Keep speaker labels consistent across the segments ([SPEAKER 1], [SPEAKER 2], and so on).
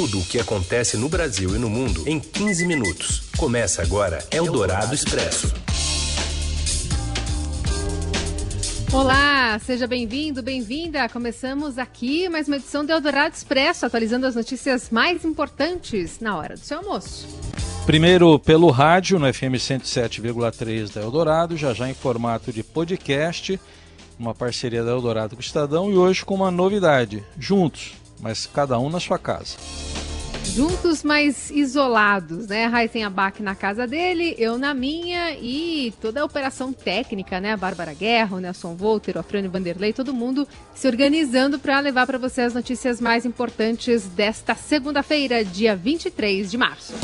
[SPEAKER 1] Tudo o que acontece no Brasil e no mundo em 15 minutos. Começa agora Eldorado Expresso.
[SPEAKER 2] Olá, seja bem-vindo, bem-vinda. Começamos aqui mais uma edição do Eldorado Expresso, atualizando as notícias mais importantes na hora do seu almoço.
[SPEAKER 3] Primeiro pelo rádio, no FM 107,3 da Eldorado, já já em formato de podcast, uma parceria da Eldorado com o Estadão, e hoje com uma novidade, juntos, mas cada um na sua casa.
[SPEAKER 2] Juntos, mas isolados, né? Raíssen Abac na casa dele, eu na minha e toda a operação técnica, né? A Bárbara Guerra, o Nelson Volter, o Afrânio Vanderlei, todo mundo se organizando para levar para você as notícias mais importantes desta segunda-feira, dia 23 de março.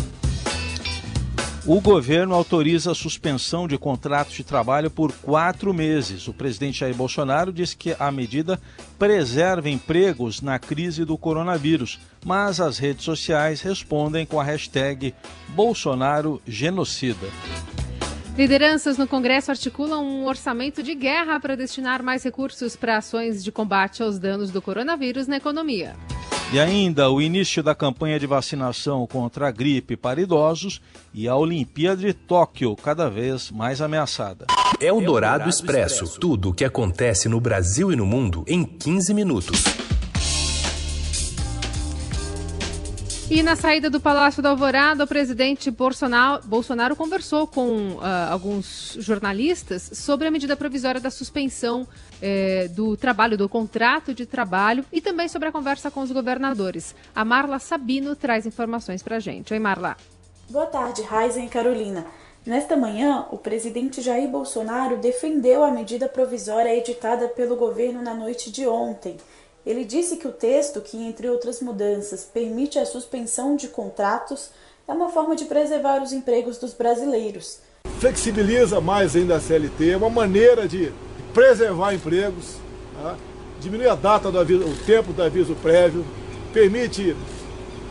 [SPEAKER 3] O governo autoriza a suspensão de contratos de trabalho por quatro meses. O presidente Jair Bolsonaro disse que a medida preserva empregos na crise do coronavírus, mas as redes sociais respondem com a hashtag Bolsonaro Genocida.
[SPEAKER 2] Lideranças no Congresso articulam um orçamento de guerra para destinar mais recursos para ações de combate aos danos do coronavírus na economia.
[SPEAKER 3] E ainda o início da campanha de vacinação contra a gripe para idosos e a Olimpíada de Tóquio cada vez mais ameaçada.
[SPEAKER 1] É o Dourado Expresso. Tudo o que acontece no Brasil e no mundo em 15 minutos.
[SPEAKER 2] E na saída do Palácio da Alvorada, o presidente Bolsonaro, Bolsonaro conversou com uh, alguns jornalistas sobre a medida provisória da suspensão eh, do trabalho, do contrato de trabalho e também sobre a conversa com os governadores. A Marla Sabino traz informações para a gente. Oi, Marla.
[SPEAKER 4] Boa tarde, Raizen e Carolina. Nesta manhã, o presidente Jair Bolsonaro defendeu a medida provisória editada pelo governo na noite de ontem ele disse que o texto, que entre outras mudanças permite a suspensão de contratos, é uma forma de preservar os empregos dos brasileiros.
[SPEAKER 5] Flexibiliza mais ainda a CLT, é uma maneira de preservar empregos, tá? diminui a data do aviso, o tempo do aviso prévio, permite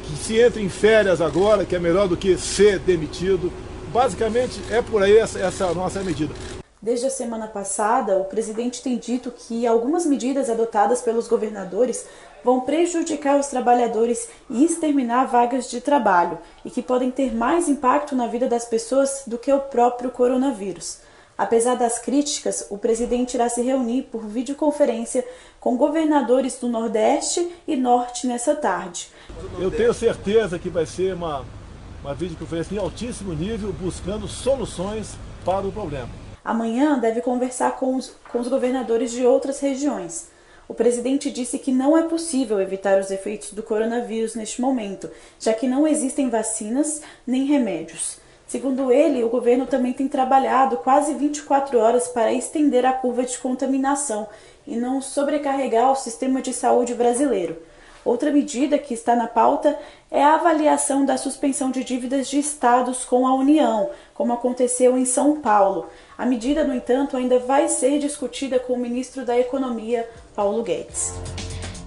[SPEAKER 5] que se entre em férias agora, que é melhor do que ser demitido. Basicamente é por aí essa, essa nossa medida.
[SPEAKER 4] Desde a semana passada, o presidente tem dito que algumas medidas adotadas pelos governadores vão prejudicar os trabalhadores e exterminar vagas de trabalho e que podem ter mais impacto na vida das pessoas do que o próprio coronavírus. Apesar das críticas, o presidente irá se reunir por videoconferência com governadores do Nordeste e Norte nessa tarde.
[SPEAKER 5] Eu tenho certeza que vai ser uma, uma videoconferência em altíssimo nível, buscando soluções para o problema.
[SPEAKER 4] Amanhã deve conversar com os, com os governadores de outras regiões. O presidente disse que não é possível evitar os efeitos do coronavírus neste momento, já que não existem vacinas nem remédios. Segundo ele, o governo também tem trabalhado quase 24 horas para estender a curva de contaminação e não sobrecarregar o sistema de saúde brasileiro. Outra medida que está na pauta é a avaliação da suspensão de dívidas de estados com a União, como aconteceu em São Paulo. A medida, no entanto, ainda vai ser discutida com o ministro da Economia, Paulo Guedes.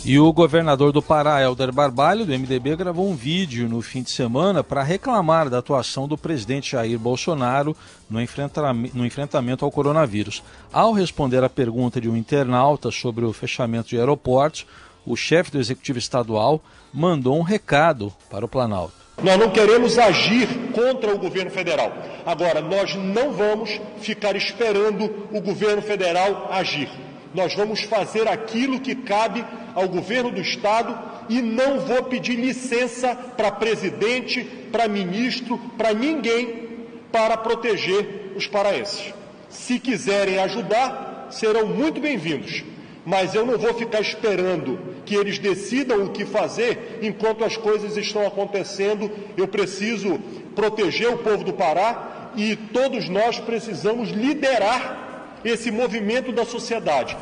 [SPEAKER 3] E o governador do Pará, Helder Barbalho, do MDB, gravou um vídeo no fim de semana para reclamar da atuação do presidente Jair Bolsonaro no, no enfrentamento ao coronavírus. Ao responder à pergunta de um internauta sobre o fechamento de aeroportos, o chefe do executivo estadual mandou um recado para o Planalto.
[SPEAKER 6] Nós não queremos agir contra o governo federal. Agora, nós não vamos ficar esperando o governo federal agir. Nós vamos fazer aquilo que cabe ao governo do Estado e não vou pedir licença para presidente, para ministro, para ninguém para proteger os paraenses. Se quiserem ajudar, serão muito bem-vindos mas eu não vou ficar esperando que eles decidam o que fazer enquanto as coisas estão acontecendo. Eu preciso proteger o povo do Pará e todos nós precisamos liderar esse movimento da sociedade.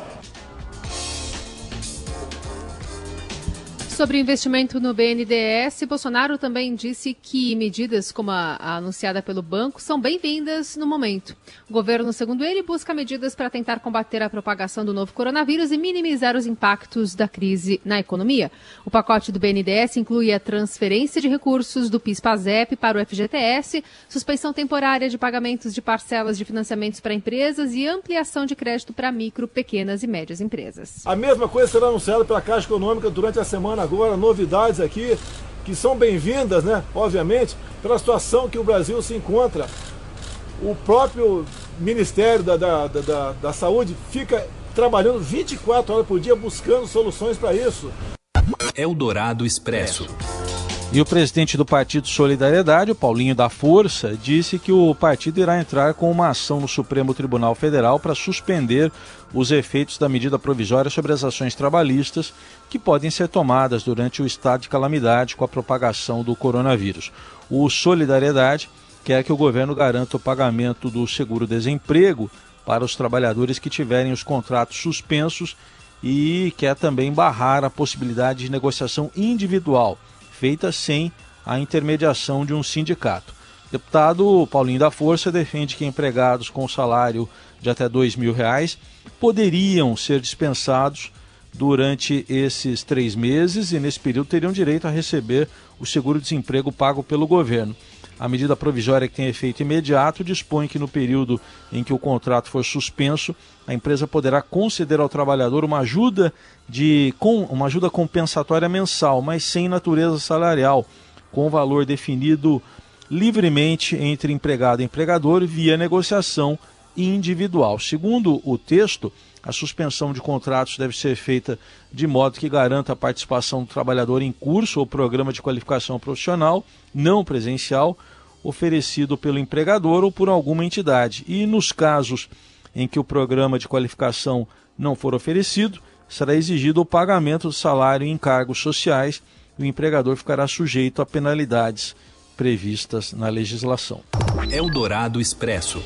[SPEAKER 2] Sobre investimento no BNDES, Bolsonaro também disse que medidas como a, anunciada pelo banco são bem-vindas no momento. O governo, segundo ele, busca medidas para tentar combater a propagação do novo coronavírus e minimizar os impactos da crise na economia. O pacote do BNDES inclui a transferência de recursos do PIS-PASEP para o FGTS, suspensão temporária de pagamentos de parcelas de financiamentos para empresas e ampliação de crédito para micro, pequenas e médias empresas.
[SPEAKER 5] A mesma coisa será anunciada pela Caixa Econômica durante a semana agora, novidades aqui. que são bem-vindas, né, obviamente, pela situação que o Brasil se encontra. O próprio Ministério da, da, da, da Saúde fica trabalhando 24 horas por dia buscando soluções para isso.
[SPEAKER 1] Eldorado Expresso.
[SPEAKER 3] E o presidente do Partido Solidariedade, o Paulinho da Força, disse que o partido irá entrar com uma ação no Supremo Tribunal Federal para suspender os efeitos da medida provisória sobre as ações trabalhistas que podem ser tomadas durante o estado de calamidade com a propagação do coronavírus. O Solidariedade quer que o governo garanta o pagamento do seguro-desemprego para os trabalhadores que tiverem os contratos suspensos e quer também barrar a possibilidade de negociação individual feita sem a intermediação de um sindicato. Deputado Paulinho da Força defende que empregados com salário de até dois mil reais poderiam ser dispensados durante esses três meses e nesse período teriam direito a receber o seguro-desemprego pago pelo governo. A medida provisória que tem efeito imediato dispõe que no período em que o contrato for suspenso, a empresa poderá conceder ao trabalhador uma ajuda de com, uma ajuda compensatória mensal, mas sem natureza salarial, com valor definido livremente entre empregado e empregador via negociação individual. Segundo o texto, a suspensão de contratos deve ser feita de modo que garanta a participação do trabalhador em curso ou programa de qualificação profissional não presencial oferecido pelo empregador ou por alguma entidade. E nos casos em que o programa de qualificação não for oferecido, será exigido o pagamento do salário em encargos sociais e o empregador ficará sujeito a penalidades previstas na legislação.
[SPEAKER 1] Eldorado Expresso.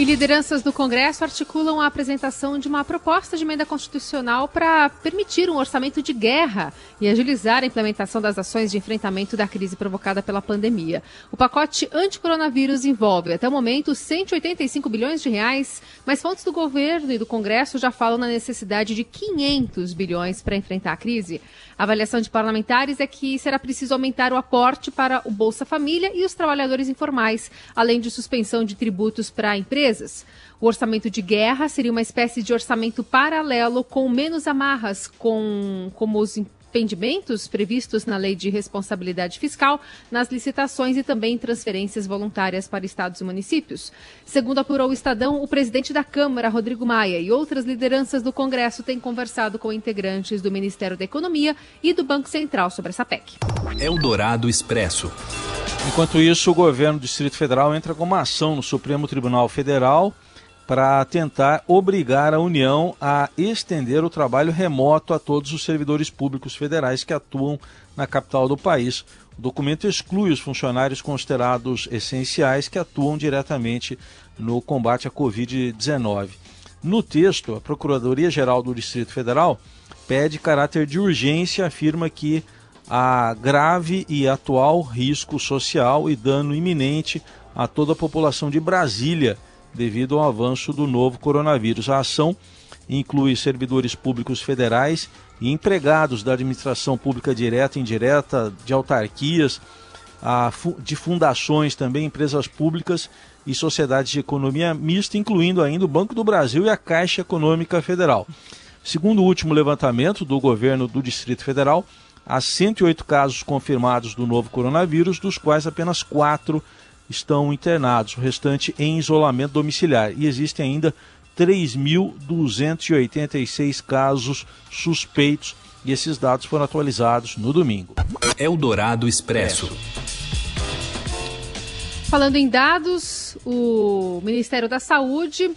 [SPEAKER 2] E lideranças do Congresso articulam a apresentação de uma proposta de emenda constitucional para permitir um orçamento de guerra e agilizar a implementação das ações de enfrentamento da crise provocada pela pandemia. O pacote anti-coronavírus envolve, até o momento, 185 bilhões de reais, mas fontes do governo e do Congresso já falam na necessidade de 500 bilhões para enfrentar a crise. A avaliação de parlamentares é que será preciso aumentar o aporte para o Bolsa Família e os trabalhadores informais, além de suspensão de tributos para empresas. O orçamento de guerra seria uma espécie de orçamento paralelo com menos amarras com como os arrependimentos previstos na Lei de Responsabilidade Fiscal, nas licitações e também transferências voluntárias para estados e municípios. Segundo apurou o Estadão, o presidente da Câmara, Rodrigo Maia, e outras lideranças do Congresso têm conversado com integrantes do Ministério da Economia e do Banco Central sobre essa PEC.
[SPEAKER 1] Eldorado Expresso.
[SPEAKER 3] Enquanto isso, o governo do Distrito Federal entra com uma ação no Supremo Tribunal Federal para tentar obrigar a União a estender o trabalho remoto a todos os servidores públicos federais que atuam na capital do país. O documento exclui os funcionários considerados essenciais que atuam diretamente no combate à Covid-19. No texto, a Procuradoria-Geral do Distrito Federal pede caráter de urgência e afirma que há grave e atual risco social e dano iminente a toda a população de Brasília devido ao avanço do novo coronavírus. A ação inclui servidores públicos federais e empregados da administração pública direta e indireta, de autarquias, de fundações também, empresas públicas e sociedades de economia mista, incluindo ainda o Banco do Brasil e a Caixa Econômica Federal. Segundo o último levantamento do governo do Distrito Federal, há 108 casos confirmados do novo coronavírus, dos quais apenas quatro estão internados, o restante em isolamento domiciliar. E existem ainda 3.286 casos suspeitos e esses dados foram atualizados no domingo.
[SPEAKER 1] Eldorado Expresso.
[SPEAKER 2] Falando em dados, o Ministério da Saúde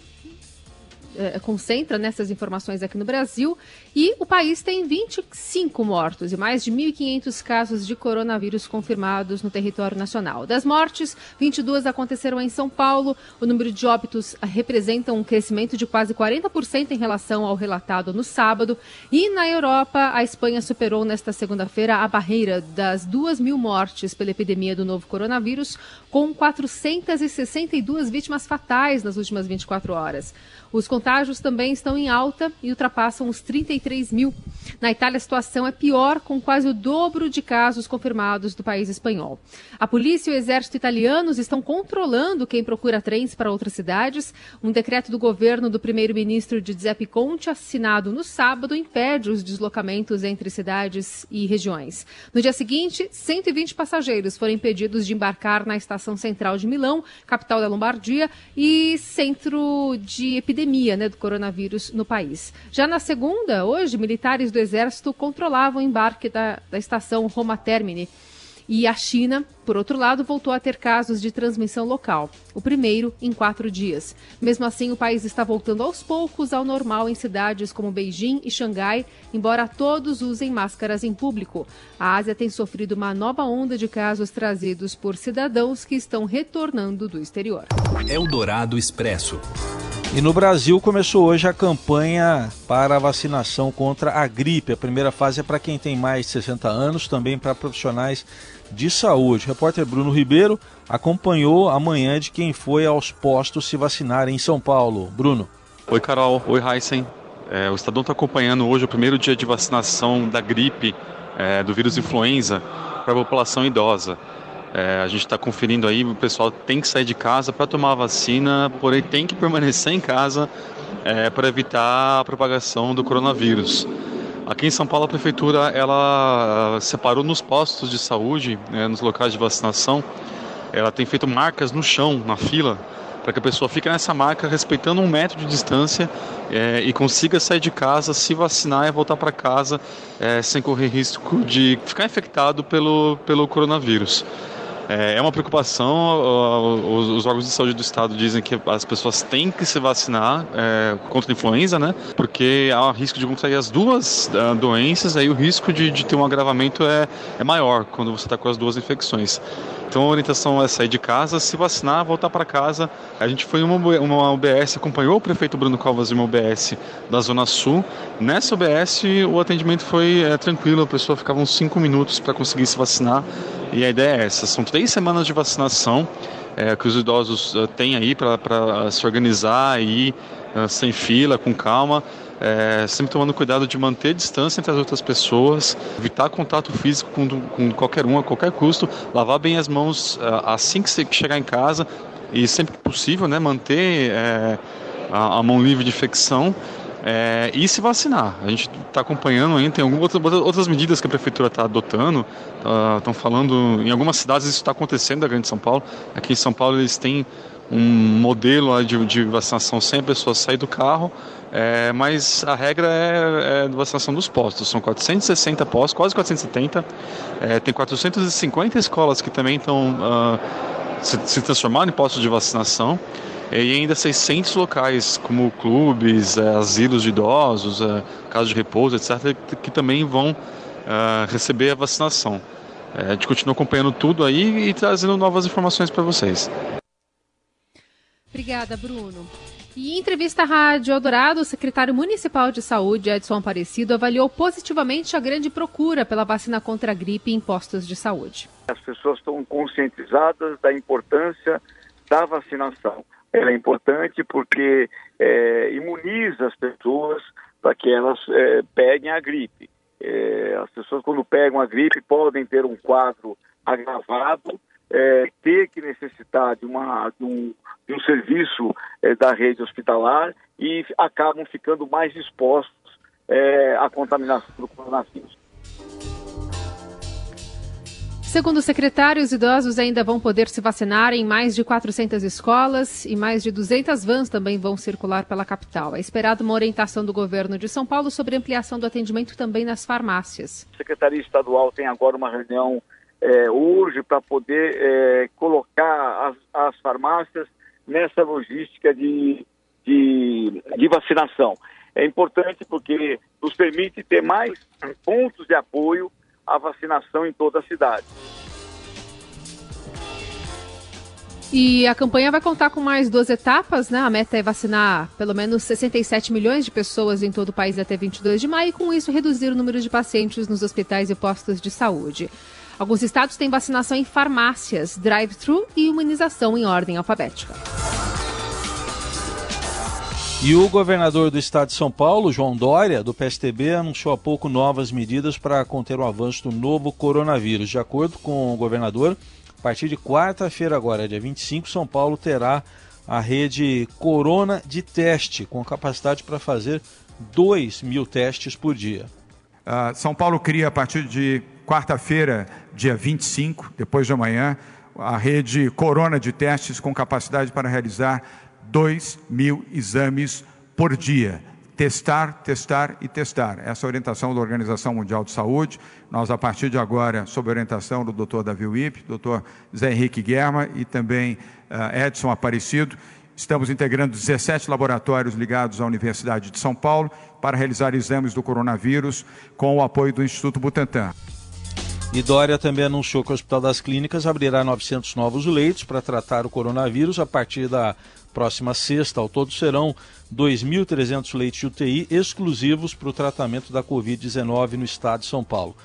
[SPEAKER 2] é, concentra nessas informações aqui no Brasil e o país tem 25 mortos e mais de 1.500 casos de coronavírus confirmados no território nacional. Das mortes, 22 aconteceram em São Paulo. O número de óbitos representa um crescimento de quase 40% em relação ao relatado no sábado. E na Europa, a Espanha superou nesta segunda-feira a barreira das 2 mil mortes pela epidemia do novo coronavírus, com 462 vítimas fatais nas últimas 24 horas. Os contágios também estão em alta e ultrapassam os 33 mil. Na Itália, a situação é pior, com quase o dobro de casos confirmados do país espanhol. A polícia e o exército italianos estão controlando quem procura trens para outras cidades. Um decreto do governo do primeiro-ministro Giuseppe Conte, assinado no sábado, impede os deslocamentos entre cidades e regiões. No dia seguinte, 120 passageiros foram impedidos de embarcar na estação central de Milão, capital da Lombardia, e centro de epidemia né, do coronavírus no país. Já na segunda, hoje, militares do Exército controlavam o embarque da, da estação Roma Termini. E a China, por outro lado, voltou a ter casos de transmissão local, o primeiro em quatro dias. Mesmo assim, o país está voltando aos poucos ao normal em cidades como Beijing e Xangai, embora todos usem máscaras em público. A Ásia tem sofrido uma nova onda de casos trazidos por cidadãos que estão retornando do exterior.
[SPEAKER 1] Eldorado Expresso.
[SPEAKER 3] E no Brasil começou hoje a campanha para a vacinação contra a gripe. A primeira fase é para quem tem mais de 60 anos, também para profissionais de saúde. O repórter Bruno Ribeiro acompanhou a manhã de quem foi aos postos se vacinar em São Paulo. Bruno.
[SPEAKER 7] Oi, Carol. Oi, Heisen. É, o Estadão está acompanhando hoje o primeiro dia de vacinação da gripe, é, do vírus influenza, para a população idosa. É, a gente está conferindo aí, o pessoal tem que sair de casa para tomar a vacina, porém tem que permanecer em casa é, para evitar a propagação do coronavírus. Aqui em São Paulo, a prefeitura ela separou nos postos de saúde, né, nos locais de vacinação, ela tem feito marcas no chão, na fila, para que a pessoa fique nessa marca respeitando um metro de distância é, e consiga sair de casa, se vacinar e voltar para casa é, sem correr risco de ficar infectado pelo, pelo coronavírus. É, é uma preocupação, os, órgãos de saúde do estado dizem que as pessoas têm que se vacinar é, contra a influenza, né? Porque há risco de contrair as duas uh, doenças, aí o risco de, de ter um agravamento é, é maior quando você está com as duas infecções. Então a orientação é sair de casa, se vacinar, voltar para casa. A gente foi uma, uma UBS, acompanhou o prefeito Bruno Covas em uma UBS da Zona Sul. Nessa UBS o atendimento foi é, tranquilo, a pessoa ficava uns 5 minutos para conseguir se vacinar. E a ideia é essa: são três semanas de vacinação é, que os idosos uh, têm aí para se organizar e uh, sem fila, com calma é, sempre tomando cuidado de manter distância entre as outras pessoas, evitar contato físico com, com qualquer um a qualquer custo, lavar bem as mãos é, assim que você chegar em casa e sempre que possível, né, manter é, a, a, mão livre de infecção. É, e se vacinar. A gente está acompanhando ainda, tem algumas outras medidas que a prefeitura está adotando. Estão uh, falando, em algumas cidades isso está acontecendo da Grande São Paulo. Aqui em São Paulo eles têm um modelo de, de vacinação sem a pessoa sair do carro é, mas a regra é, é vacinação dos postos. São 460 postos, quase 470. É, tem 450 escolas que também estão uh, se, se transformando em postos de vacinação. E ainda 600 locais, como clubes, é, asilos de idosos, é, casas de repouso, etc., que também vão uh, receber a vacinação. É, a gente continua acompanhando tudo aí e trazendo novas informações para vocês.
[SPEAKER 2] Obrigada, Bruno. E em entrevista à Rádio Eldorado, o secretário municipal de saúde, Edson Aparecido, avaliou positivamente a grande procura pela vacina contra a gripe em postos de saúde.
[SPEAKER 8] As pessoas estão conscientizadas da importância da vacinação. Ela é importante porque é, imuniza as pessoas para que elas é, peguem a gripe. É, as pessoas, quando pegam a gripe, podem ter um quadro agravado é, ter que necessitar de, uma, de, um, de um serviço é, da rede hospitalar e acabam ficando mais expostos é, à contaminação do coronavírus.
[SPEAKER 2] Segundo o secretário, os idosos ainda vão poder se vacinar em mais de 400 escolas e mais de 200 vans também vão circular pela capital. É esperado uma orientação do governo de São Paulo sobre ampliação do atendimento também nas farmácias.
[SPEAKER 8] A Secretaria Estadual tem agora uma reunião é, urge para poder é, colocar as, as, farmácias nessa logística de, de, de, vacinação. É importante porque nos permite ter mais pontos de apoio à vacinação em toda a cidade.
[SPEAKER 2] E a campanha vai contar com mais duas etapas, né? A meta é vacinar pelo menos 67 milhões de pessoas em todo o país até 22 de maio e com isso reduzir o número de pacientes nos hospitais e postos de saúde. Alguns estados têm vacinação em farmácias, drive-thru e imunização em ordem alfabética.
[SPEAKER 3] E o governador do estado de São Paulo, João Dória, do PSTB, anunciou há pouco novas medidas para conter o avanço do novo coronavírus. De acordo com o governador, a partir de quarta-feira, agora, dia 25, São Paulo terá a rede Corona de teste, com capacidade para fazer 2 mil testes por dia.
[SPEAKER 9] Uh, São Paulo cria, a partir de quarta-feira, dia 25, depois de amanhã, a rede Corona de testes com capacidade para realizar 2 mil exames por dia. Testar, testar e testar. Essa é a orientação da Organização Mundial de Saúde. Nós, a partir de agora, sob orientação do Dr. Davi Wip, Dr. Zé Henrique Guerma e também uh, Edson Aparecido, estamos integrando 17 laboratórios ligados à Universidade de São Paulo para realizar exames do coronavírus com o apoio do Instituto Butantan.
[SPEAKER 3] E Dória também anunciou que o Hospital das Clínicas abrirá 900 novos leitos para tratar o coronavírus a partir da próxima sexta. Ao todo serão 2.300 leitos de UTI exclusivos para o tratamento da Covid-19 no estado de São Paulo.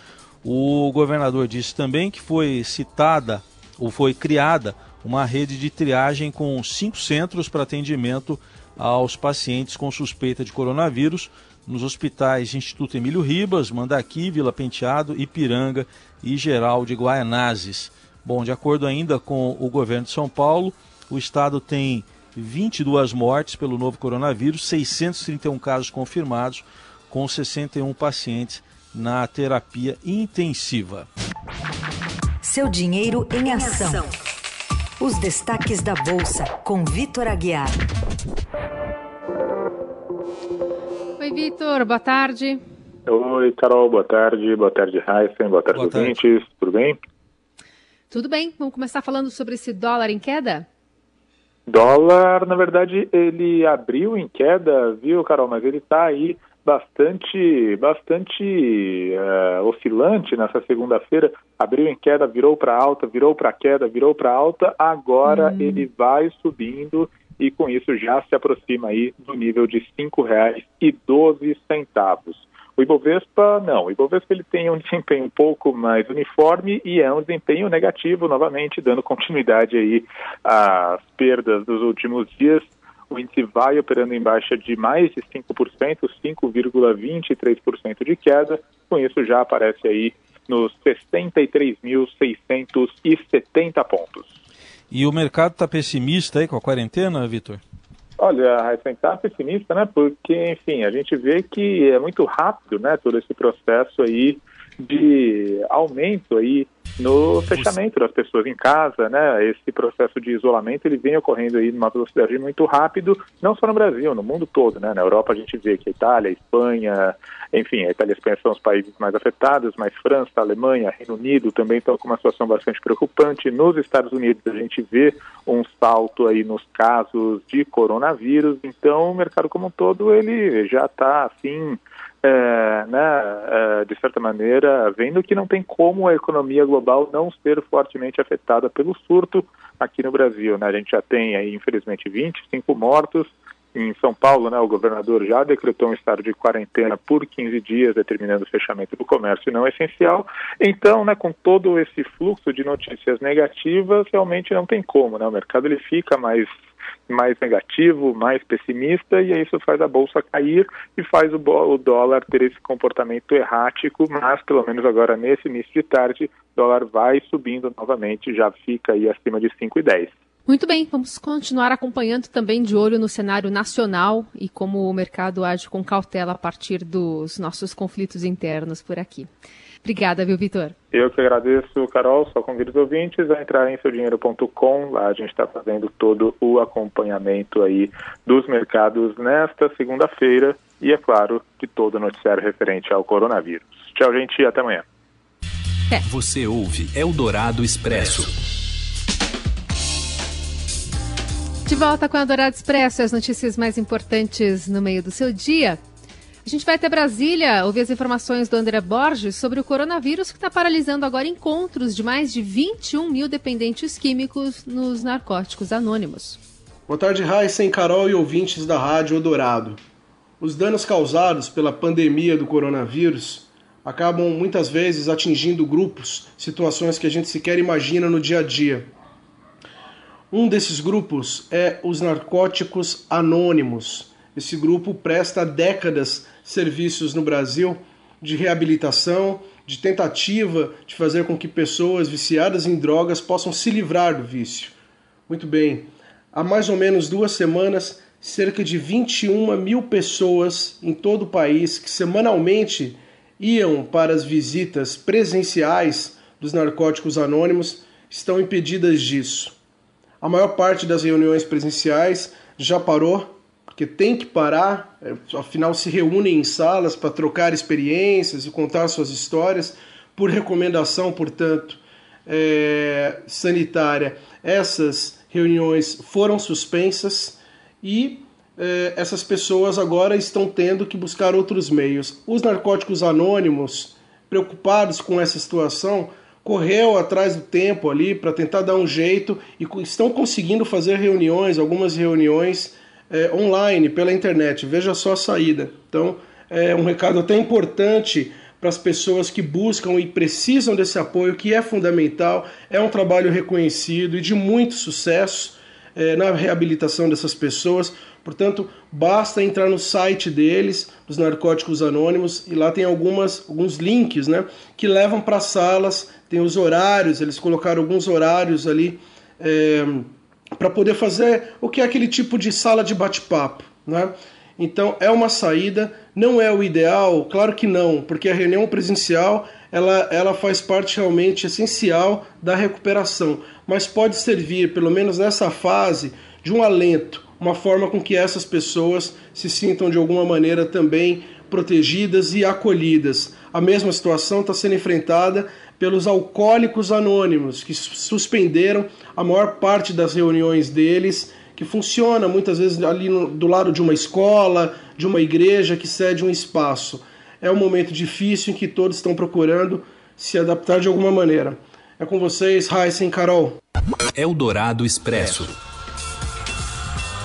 [SPEAKER 3] O governador disse também que foi citada ou foi criada uma rede de triagem com cinco centros para atendimento aos pacientes com suspeita de coronavírus nos hospitais Instituto Emílio Ribas, Mandaqui, Vila Penteado, Ipiranga e Geral de Guaianazes. Bom, de acordo ainda com o governo de São Paulo, o estado tem 22 mortes pelo novo coronavírus, 631 casos confirmados, com 61 pacientes na terapia intensiva.
[SPEAKER 10] Seu dinheiro em ação. Os destaques da Bolsa, com Vitor Aguiar.
[SPEAKER 2] Oi, Vitor, boa tarde.
[SPEAKER 11] Oi, Carol, boa tarde. Boa tarde, Heisen. Boa tarde, boa ouvintes. Tarde. Tudo bem?
[SPEAKER 2] Tudo bem. Vamos começar falando sobre esse dólar em queda?
[SPEAKER 11] Dólar, na verdade, ele abriu em queda, viu, Carol? Mas ele está aí bastante, bastante uh, oscilante nessa segunda-feira. Abriu em queda, virou para alta, virou para queda, virou para alta. Agora hum. ele vai subindo e com isso já se aproxima aí do nível de R$ 5,12. O Ibovespa, não. O Ibovespa ele tem um desempenho um pouco mais uniforme e é um desempenho negativo, novamente, dando continuidade aí às perdas dos últimos dias. O índice vai operando em baixa de mais de 5%, 5,23% de queda. Com isso já aparece aí nos 63.670 pontos.
[SPEAKER 3] E o mercado está pessimista aí com a quarentena, Vitor?
[SPEAKER 11] Olha, a está pessimista, né? Porque, enfim, a gente vê que é muito rápido, né? Todo esse processo aí de aumento aí no fechamento das pessoas em casa, né? Esse processo de isolamento ele vem ocorrendo aí numa velocidade muito rápido, não só no Brasil, no mundo todo, né? Na Europa a gente vê que a Itália, a Espanha, enfim, a Itália e a Espanha são os países mais afetados, mas França, Alemanha, Reino Unido também estão com uma situação bastante preocupante. Nos Estados Unidos a gente vê um salto aí nos casos de coronavírus, então o mercado como um todo ele já está assim é, né, é, de certa maneira, vendo que não tem como a economia global não ser fortemente afetada pelo surto aqui no Brasil. Né? A gente já tem aí, infelizmente, 25 mortos. Em São Paulo, né, o governador já decretou um estado de quarentena por 15 dias, determinando o fechamento do comércio não essencial. Então, né, com todo esse fluxo de notícias negativas, realmente não tem como. Né? O mercado ele fica mais mais negativo, mais pessimista, e isso faz a bolsa cair e faz o, o dólar ter esse comportamento errático, mas pelo menos agora nesse início de tarde, o dólar vai subindo novamente, já fica aí acima de 5,10.
[SPEAKER 2] Muito bem, vamos continuar acompanhando também de olho no cenário nacional e como o mercado age com cautela a partir dos nossos conflitos internos por aqui. Obrigada, viu, Vitor?
[SPEAKER 11] Eu que agradeço, Carol. Só convido os ouvintes a entrar em seudinheiro.com. Lá a gente está fazendo todo o acompanhamento aí dos mercados nesta segunda-feira e, é claro, de todo o noticiário referente ao coronavírus. Tchau, gente, e até amanhã.
[SPEAKER 1] É. Você ouve Eldorado Expresso.
[SPEAKER 2] De volta com a Eldorado Expresso, as notícias mais importantes no meio do seu dia. A gente vai até Brasília ouvir as informações do André Borges sobre o coronavírus que está paralisando agora encontros de mais de 21 mil dependentes químicos nos narcóticos anônimos.
[SPEAKER 12] Boa tarde, Heisen, Carol e ouvintes da Rádio Eldorado. Os danos causados pela pandemia do coronavírus acabam muitas vezes atingindo grupos, situações que a gente sequer imagina no dia a dia. Um desses grupos é os narcóticos anônimos Esse grupo presta há décadas serviços no Brasil de reabilitação, de tentativa de fazer com que pessoas viciadas em drogas possam se livrar do vício. Muito bem, há mais ou menos duas semanas, cerca de 21 mil pessoas em todo o país que semanalmente iam para as visitas presenciais dos narcóticos anônimos estão impedidas disso. A maior parte das reuniões presenciais já parou, porque tem que parar, é, afinal se reúnem em salas para trocar experiências e contar suas histórias, por recomendação, portanto, é, sanitária. Essas reuniões foram suspensas e é, essas pessoas agora estão tendo que buscar outros meios. Os narcóticos anônimos, preocupados com essa situação, correu atrás do tempo ali para tentar dar um jeito e estão conseguindo fazer reuniões, algumas reuniões é, online, pela internet. Veja só a saída. Então, é um recado até importante para as pessoas que buscam e precisam desse apoio, que é fundamental, é um trabalho reconhecido e de muito sucesso é, na reabilitação dessas pessoas. Portanto, basta entrar no site deles, dos Narcóticos Anônimos, e lá tem algumas, alguns links né, que levam para salas, tem os horários, eles colocaram alguns horários ali é, para poder fazer o que é aquele tipo de sala de bate-papo. Né? Então é uma saída, não é o ideal, claro que não, porque a reunião presencial ela, ela faz parte realmente essencial da recuperação, mas pode servir, pelo menos nessa fase, de um alento, uma forma com que essas pessoas se sintam de alguma maneira também protegidas e acolhidas. A mesma situação está sendo enfrentada pelos alcoólicos anônimos, que suspenderam a maior parte das reuniões deles, que funciona muitas vezes ali no, do lado de uma escola, de uma igreja que cede um espaço. É um momento difícil em que todos estão procurando se adaptar de alguma maneira. É com vocês, Heisen Carol.
[SPEAKER 1] Eldorado Expresso.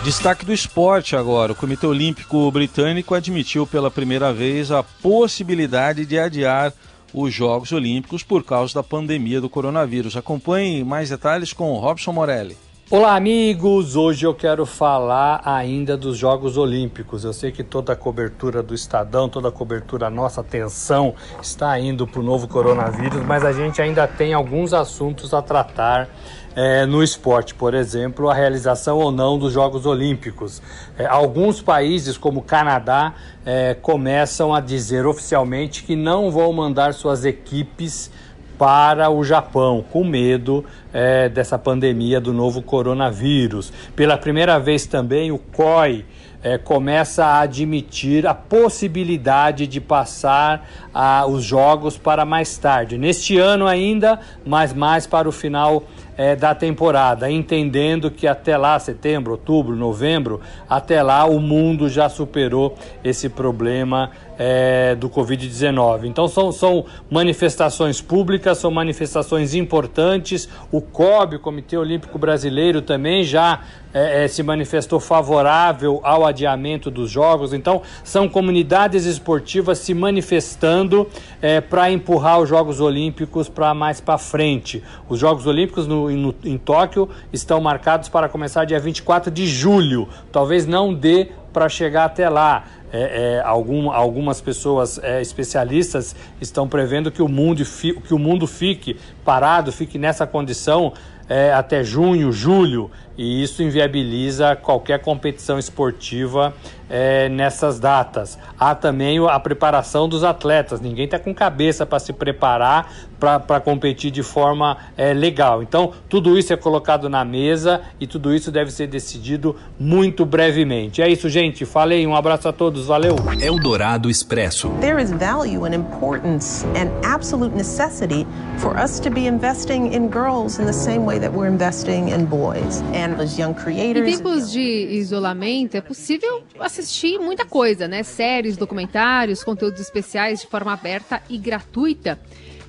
[SPEAKER 3] Destaque do esporte agora. O Comitê Olímpico Britânico admitiu pela primeira vez a possibilidade de adiar os Jogos Olímpicos por causa da pandemia do coronavírus. Acompanhe mais detalhes com Robson Morelli.
[SPEAKER 13] Olá, amigos! Hoje eu quero falar ainda dos Jogos Olímpicos. Eu sei que toda a cobertura do Estadão, toda a cobertura, nossa atenção está indo para o novo coronavírus, mas a gente ainda tem alguns assuntos a tratar é, no esporte, por exemplo, a realização ou não dos Jogos Olímpicos. É, alguns países, como o Canadá, é, começam a dizer oficialmente que não vão mandar suas equipes para o Japão, com medo é, dessa pandemia do novo coronavírus. Pela primeira vez também, o COI. É, começa a admitir a possibilidade de passar a, os jogos para mais tarde. Neste ano ainda, mas mais para o final é, da temporada, entendendo que até lá, setembro, outubro, novembro, até lá o mundo já superou esse problema é, do Covid-19. Então são, são manifestações públicas, são manifestações importantes. O COB, o Comitê Olímpico Brasileiro, também já é, é, se manifestou favorável ao adiamento dos jogos. Então, são comunidades esportivas se manifestando é, para empurrar os Jogos Olímpicos para mais para frente. Os Jogos Olímpicos no, no, em Tóquio estão marcados para começar dia 24 de julho. Talvez não dê para chegar até lá. É, é, algum, algumas pessoas é, especialistas estão prevendo que o, mundo fi, que o mundo fique parado, fique nessa condição é, até junho, julho, e isso inviabiliza qualquer competição esportiva é, nessas datas. Há também a preparação dos atletas, ninguém está com cabeça para se preparar para competir de forma é, legal. Então, tudo isso é colocado na mesa e tudo isso deve ser decidido muito brevemente. É isso, gente. Falei, um abraço a todos, valeu.
[SPEAKER 1] Eldorado Expresso.
[SPEAKER 14] There is value and importance and absolute necessity for us to be investing in girls in the same way that we're investing in boys. And as young creators.
[SPEAKER 2] Em tempos de isolamento, é possível assistir muita coisa, né? Séries, documentários, conteúdos especiais de forma aberta e gratuita.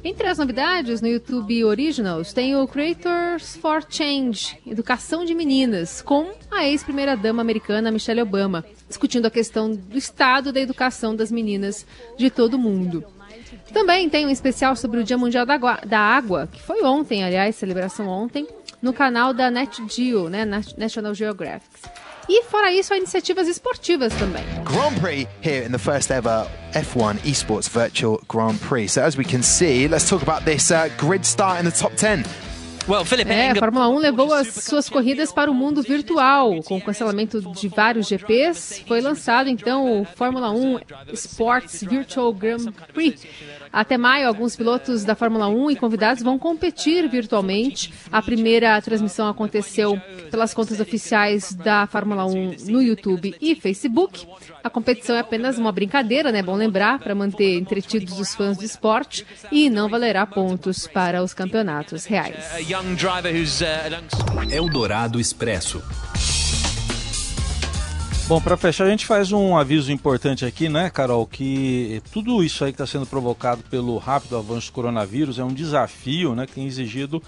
[SPEAKER 2] Entre as novidades no YouTube Originals tem o Creators for Change, Educação de Meninas, com a ex-primeira-dama americana Michelle Obama, discutindo a questão do estado da educação das meninas de todo o mundo. Também tem um especial sobre o Dia Mundial da Água, da Água que foi ontem, aliás, celebração ontem, no canal da NetGeo, né, National Geographic. E fora isso, há iniciativas esportivas também.
[SPEAKER 15] Grand Prix here in the first ever F1 Esports Virtual Grand Prix. So as we can see, let's talk about this uh, grid start in the top 10.
[SPEAKER 2] É, a Fórmula 1 levou as suas corridas para o mundo virtual. Com o cancelamento de vários GPs, foi lançado então o Fórmula 1 Sports Virtual Grand Prix. Até maio, alguns pilotos da Fórmula 1 e convidados vão competir virtualmente. A primeira transmissão aconteceu pelas contas oficiais da Fórmula 1 no YouTube e Facebook. A competição é apenas uma brincadeira, né? Bom lembrar, para manter entretidos os fãs do esporte e não valerá pontos para os campeonatos reais.
[SPEAKER 1] Eldorado Expresso.
[SPEAKER 3] Bom, para fechar, a gente faz um aviso importante aqui, né, Carol? Que tudo isso aí que está sendo provocado pelo rápido avanço do coronavírus é um desafio, né, que tem exigido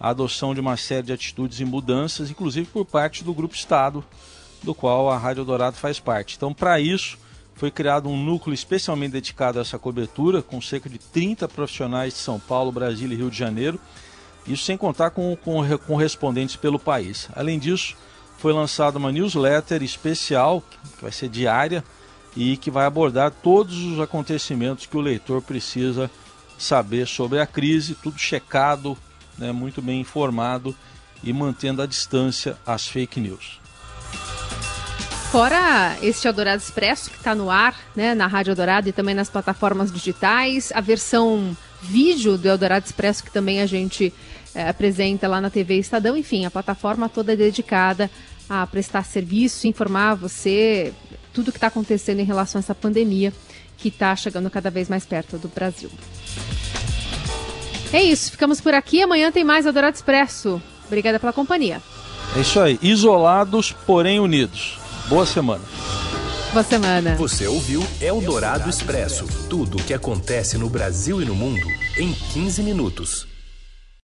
[SPEAKER 3] a adoção de uma série de atitudes e mudanças, inclusive por parte do Grupo Estado, do qual a Rádio Dourado faz parte. Então, para isso, foi criado um núcleo especialmente dedicado a essa cobertura, com cerca de 30 profissionais de São Paulo, Brasília e Rio de Janeiro, isso sem contar com, com correspondentes pelo país. Além disso, foi lançada uma newsletter especial, que vai ser diária, e que vai abordar todos os acontecimentos que o leitor precisa saber sobre a crise, tudo checado, né, muito bem informado e mantendo a distância às fake news.
[SPEAKER 2] Fora este Eldorado Expresso que está no ar, né, na Rádio Eldorado e também nas plataformas digitais, a versão vídeo do Eldorado Expresso que também a gente é, apresenta lá na TV Estadão, enfim, a plataforma toda é dedicada a prestar serviço, informar você tudo o que está acontecendo em relação a essa pandemia que está chegando cada vez mais perto do Brasil. É isso, ficamos por aqui. Amanhã tem mais Eldorado Expresso. Obrigada pela companhia.
[SPEAKER 3] É isso aí, isolados, porém unidos. Boa semana.
[SPEAKER 2] Boa semana.
[SPEAKER 1] Você ouviu Eldorado Expresso tudo o que acontece no Brasil e no mundo em 15 minutos.